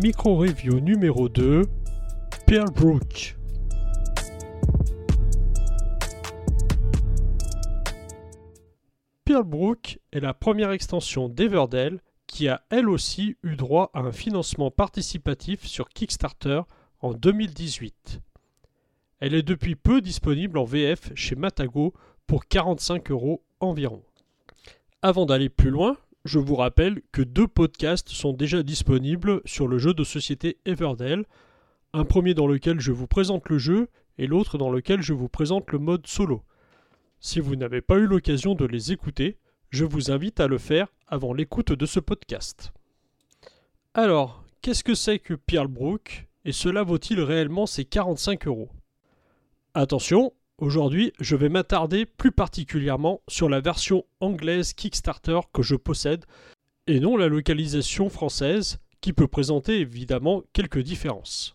Micro-review numéro 2 Pearl Brook. Pearl Brook est la première extension d'Everdell qui a elle aussi eu droit à un financement participatif sur Kickstarter en 2018. Elle est depuis peu disponible en VF chez Matago pour 45 euros environ. Avant d'aller plus loin, je vous rappelle que deux podcasts sont déjà disponibles sur le jeu de société Everdell, un premier dans lequel je vous présente le jeu et l'autre dans lequel je vous présente le mode solo. Si vous n'avez pas eu l'occasion de les écouter, je vous invite à le faire avant l'écoute de ce podcast. Alors, qu'est-ce que c'est que Brook et cela vaut-il réellement ces 45 euros? Attention, aujourd'hui je vais m'attarder plus particulièrement sur la version anglaise Kickstarter que je possède et non la localisation française qui peut présenter évidemment quelques différences.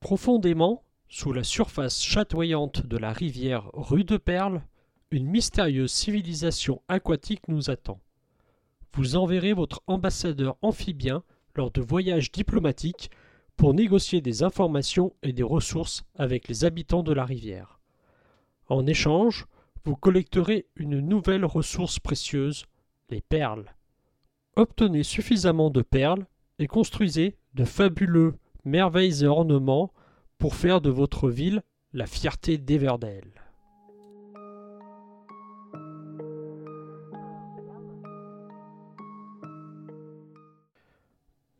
Profondément, sous la surface chatoyante de la rivière Rue de Perle, une mystérieuse civilisation aquatique nous attend. Vous enverrez votre ambassadeur amphibien lors de voyages diplomatiques pour négocier des informations et des ressources avec les habitants de la rivière. En échange, vous collecterez une nouvelle ressource précieuse, les perles. Obtenez suffisamment de perles et construisez de fabuleux merveilles et ornements pour faire de votre ville la fierté d'Everdell.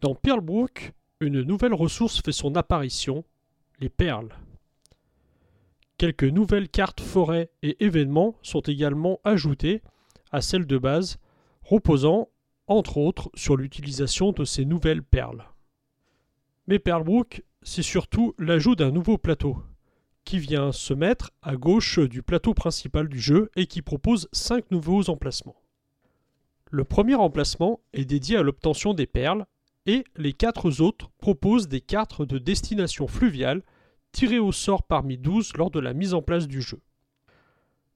Dans Pearlbrook, une nouvelle ressource fait son apparition, les perles. Quelques nouvelles cartes forêts et événements sont également ajoutées à celles de base, reposant, entre autres, sur l'utilisation de ces nouvelles perles. Mais Pearlbrook, c'est surtout l'ajout d'un nouveau plateau, qui vient se mettre à gauche du plateau principal du jeu et qui propose 5 nouveaux emplacements. Le premier emplacement est dédié à l'obtention des perles et les quatre autres proposent des cartes de destination fluviale tirées au sort parmi 12 lors de la mise en place du jeu.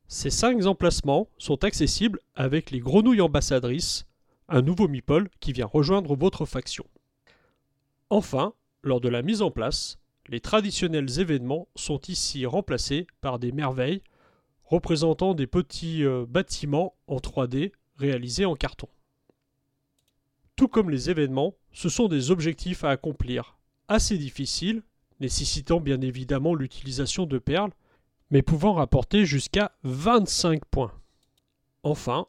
Ces 5 emplacements sont accessibles avec les grenouilles ambassadrices, un nouveau meeple qui vient rejoindre votre faction. Enfin, lors de la mise en place, les traditionnels événements sont ici remplacés par des merveilles représentant des petits euh, bâtiments en 3D réalisés en carton. Tout comme les événements, ce sont des objectifs à accomplir, assez difficiles, nécessitant bien évidemment l'utilisation de perles, mais pouvant rapporter jusqu'à 25 points. Enfin,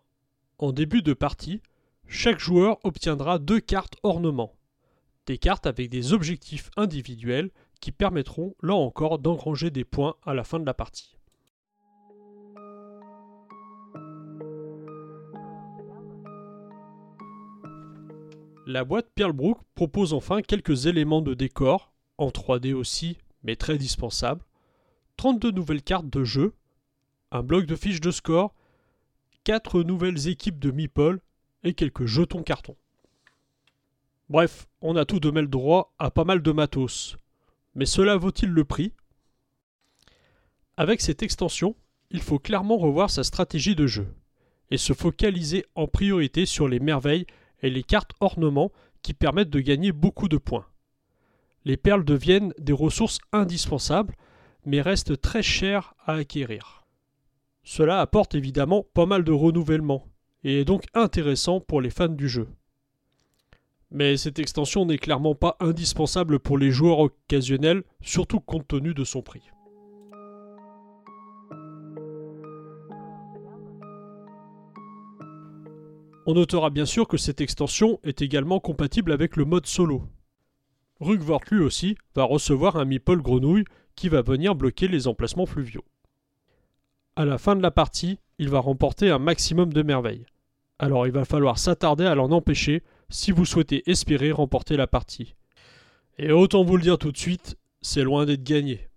en début de partie, chaque joueur obtiendra deux cartes ornements des cartes avec des objectifs individuels qui permettront là encore d'engranger des points à la fin de la partie. La boîte Pearlbrook propose enfin quelques éléments de décor, en 3D aussi, mais très dispensables, 32 nouvelles cartes de jeu, un bloc de fiches de score, 4 nouvelles équipes de meeple et quelques jetons cartons. Bref, on a tout de même droit à pas mal de matos. Mais cela vaut-il le prix? Avec cette extension, il faut clairement revoir sa stratégie de jeu et se focaliser en priorité sur les merveilles et les cartes ornements qui permettent de gagner beaucoup de points. Les perles deviennent des ressources indispensables, mais restent très chères à acquérir. Cela apporte évidemment pas mal de renouvellement, et est donc intéressant pour les fans du jeu. Mais cette extension n'est clairement pas indispensable pour les joueurs occasionnels, surtout compte tenu de son prix. On notera bien sûr que cette extension est également compatible avec le mode solo. Rugvort lui aussi va recevoir un meeple grenouille qui va venir bloquer les emplacements fluviaux. À la fin de la partie, il va remporter un maximum de merveilles. Alors il va falloir s'attarder à l'en empêcher si vous souhaitez espérer remporter la partie. Et autant vous le dire tout de suite, c'est loin d'être gagné.